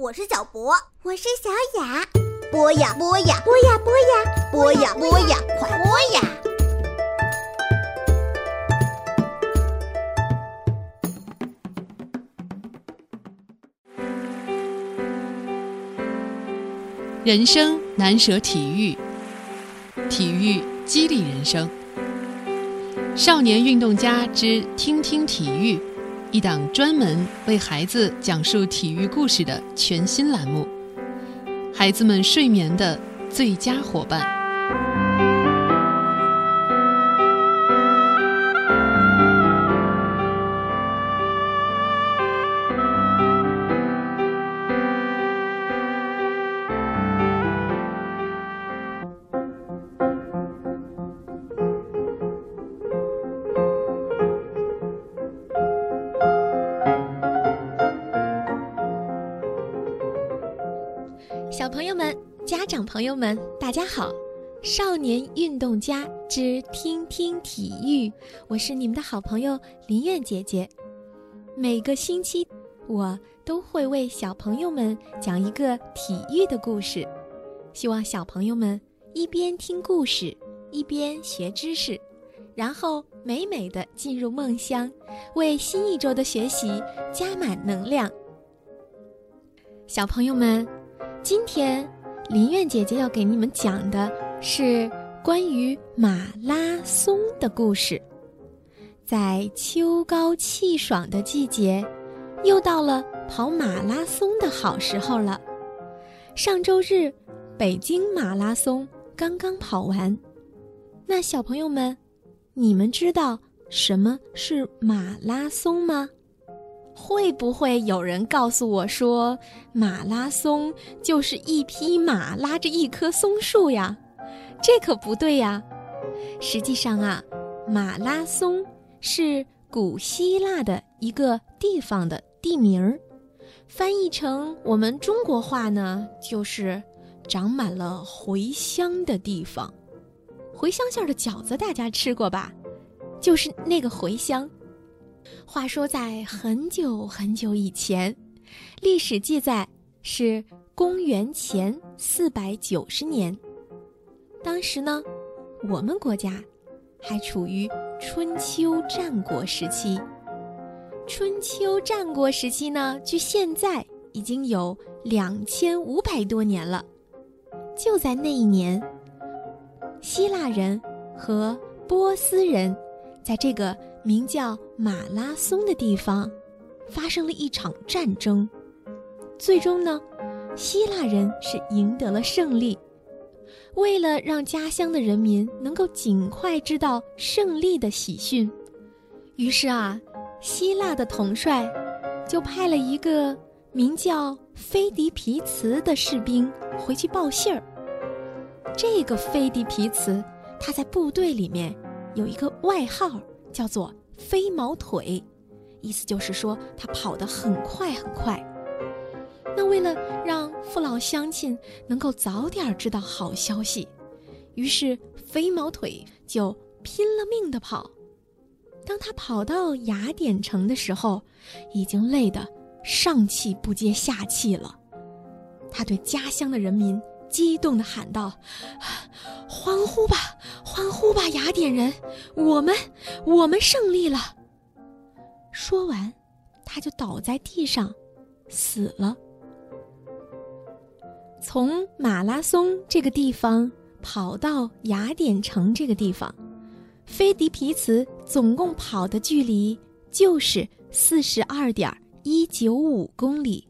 我是小博，我是小雅。播呀播呀，播呀播呀，播呀播呀，快播呀！人生难舍体育，体育激励人生。少年运动家之听听体育，一档专门为孩子讲述体育故事的全新栏目，孩子们睡眠的最佳伙伴。小朋友们、家长朋友们，大家好！少年运动家之听听体育，我是你们的好朋友林苑姐姐。每个星期，我都会为小朋友们讲一个体育的故事，希望小朋友们一边听故事，一边学知识，然后美美的进入梦乡，为新一周的学习加满能量。小朋友们。今天，林苑姐姐要给你们讲的是关于马拉松的故事。在秋高气爽的季节，又到了跑马拉松的好时候了。上周日，北京马拉松刚刚跑完。那小朋友们，你们知道什么是马拉松吗？会不会有人告诉我说，马拉松就是一匹马拉着一棵松树呀？这可不对呀！实际上啊，马拉松是古希腊的一个地方的地名儿，翻译成我们中国话呢，就是长满了茴香的地方。茴香馅的饺子大家吃过吧？就是那个茴香。话说，在很久很久以前，历史记载是公元前四百九十年。当时呢，我们国家还处于春秋战国时期。春秋战国时期呢，距现在已经有两千五百多年了。就在那一年，希腊人和波斯人在这个。名叫马拉松的地方，发生了一场战争。最终呢，希腊人是赢得了胜利。为了让家乡的人民能够尽快知道胜利的喜讯，于是啊，希腊的统帅就派了一个名叫菲迪皮茨的士兵回去报信儿。这个菲迪皮茨，他在部队里面有一个外号。叫做飞毛腿，意思就是说他跑得很快很快。那为了让父老乡亲能够早点知道好消息，于是飞毛腿就拼了命地跑。当他跑到雅典城的时候，已经累得上气不接下气了。他对家乡的人民激动地喊道：“欢呼吧，欢呼吧，雅典人！我们，我们胜利了。”说完，他就倒在地上，死了。从马拉松这个地方跑到雅典城这个地方，菲迪皮茨总共跑的距离就是四十二点一九五公里。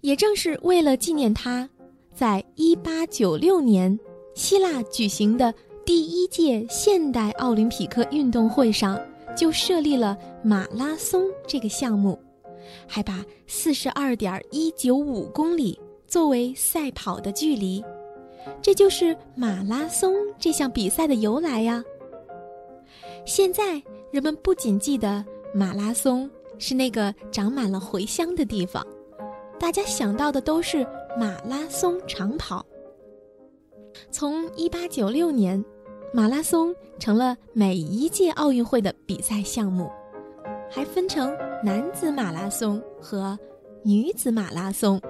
也正是为了纪念他，在一八九六年。希腊举行的第一届现代奥林匹克运动会上，就设立了马拉松这个项目，还把四十二点一九五公里作为赛跑的距离，这就是马拉松这项比赛的由来呀。现在人们不仅记得马拉松是那个长满了茴香的地方，大家想到的都是马拉松长跑。从一八九六年，马拉松成了每一届奥运会的比赛项目，还分成男子马拉松和女子马拉松。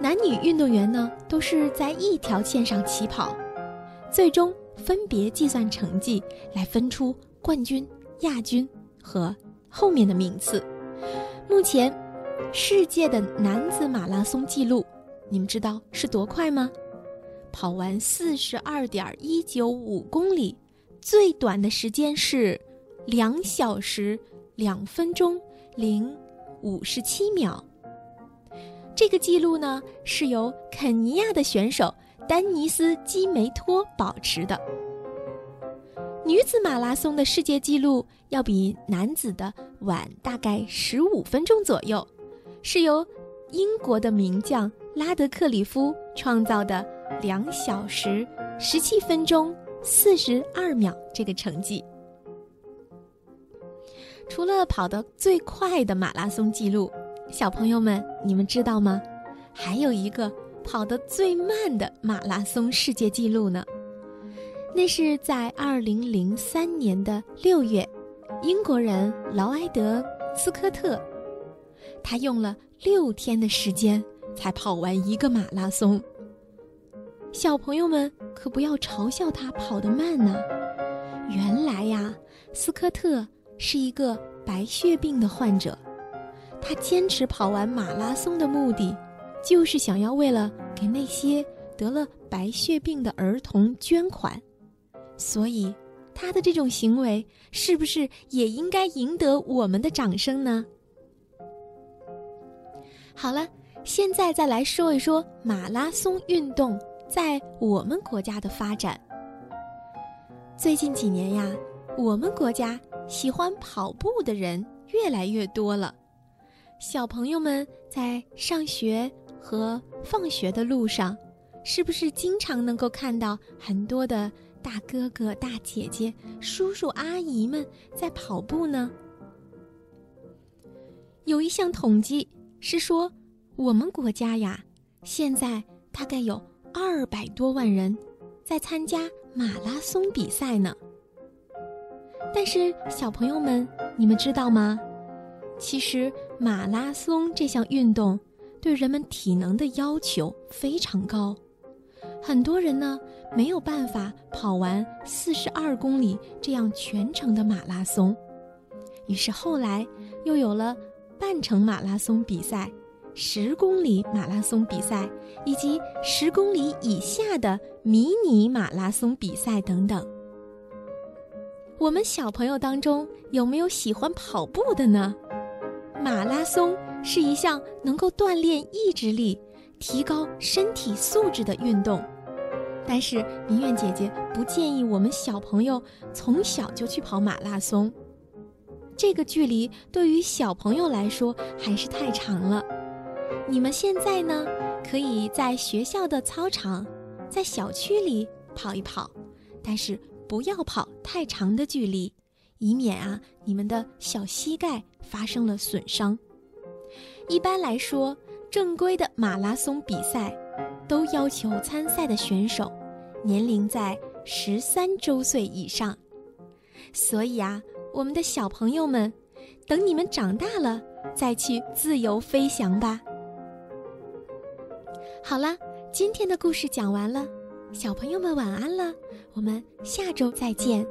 男女运动员呢都是在一条线上起跑，最终分别计算成绩来分出冠军、亚军和后面的名次。目前，世界的男子马拉松记录，你们知道是多快吗？跑完四十二点一九五公里，最短的时间是两小时两分钟零五十七秒。这个记录呢，是由肯尼亚的选手丹尼斯基梅托保持的。女子马拉松的世界纪录要比男子的晚大概十五分钟左右，是由英国的名将拉德克里夫创造的两小时十七分钟四十二秒这个成绩。除了跑得最快的马拉松记录。小朋友们，你们知道吗？还有一个跑得最慢的马拉松世界纪录呢。那是在二零零三年的六月，英国人劳埃德·斯科特，他用了六天的时间才跑完一个马拉松。小朋友们可不要嘲笑他跑得慢呢。原来呀，斯科特是一个白血病的患者。他坚持跑完马拉松的目的，就是想要为了给那些得了白血病的儿童捐款，所以他的这种行为是不是也应该赢得我们的掌声呢？好了，现在再来说一说马拉松运动在我们国家的发展。最近几年呀，我们国家喜欢跑步的人越来越多了。小朋友们在上学和放学的路上，是不是经常能够看到很多的大哥哥、大姐姐、叔叔阿姨们在跑步呢？有一项统计是说，我们国家呀，现在大概有二百多万人在参加马拉松比赛呢。但是，小朋友们，你们知道吗？其实马拉松这项运动对人们体能的要求非常高，很多人呢没有办法跑完四十二公里这样全程的马拉松，于是后来又有了半程马拉松比赛、十公里马拉松比赛以及十公里以下的迷你马拉松比赛等等。我们小朋友当中有没有喜欢跑步的呢？马拉松是一项能够锻炼意志力、提高身体素质的运动，但是林苑姐姐不建议我们小朋友从小就去跑马拉松，这个距离对于小朋友来说还是太长了。你们现在呢，可以在学校的操场、在小区里跑一跑，但是不要跑太长的距离。以免啊，你们的小膝盖发生了损伤。一般来说，正规的马拉松比赛都要求参赛的选手年龄在十三周岁以上。所以啊，我们的小朋友们，等你们长大了再去自由飞翔吧。好了，今天的故事讲完了，小朋友们晚安了，我们下周再见。